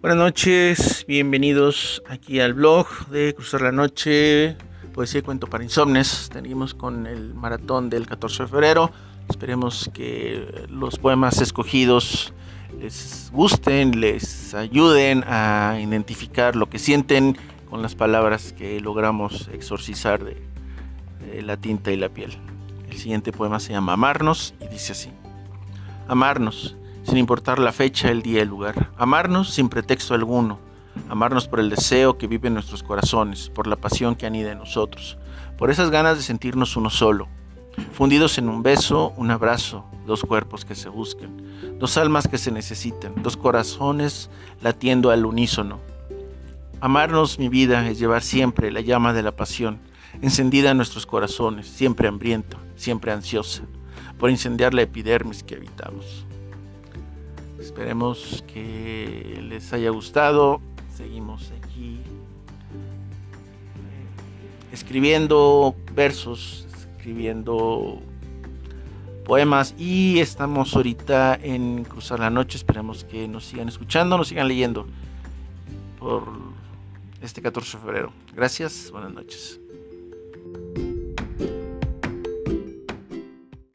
Buenas noches, bienvenidos aquí al blog de Cruzar la Noche, poesía y cuento para insomnes. Tenemos con el maratón del 14 de febrero. Esperemos que los poemas escogidos les gusten, les ayuden a identificar lo que sienten con las palabras que logramos exorcizar de, de la tinta y la piel. El siguiente poema se llama Amarnos y dice así. Amarnos sin importar la fecha, el día, el lugar. Amarnos sin pretexto alguno. Amarnos por el deseo que vive en nuestros corazones, por la pasión que anida en nosotros, por esas ganas de sentirnos uno solo. Fundidos en un beso, un abrazo, dos cuerpos que se buscan, dos almas que se necesitan, dos corazones latiendo al unísono. Amarnos, mi vida, es llevar siempre la llama de la pasión, encendida en nuestros corazones, siempre hambriento, siempre ansiosa, por incendiar la epidermis que habitamos. Esperemos que les haya gustado. Seguimos aquí eh, escribiendo versos, escribiendo poemas y estamos ahorita en Cruzar la Noche. Esperemos que nos sigan escuchando, nos sigan leyendo por este 14 de febrero. Gracias, buenas noches.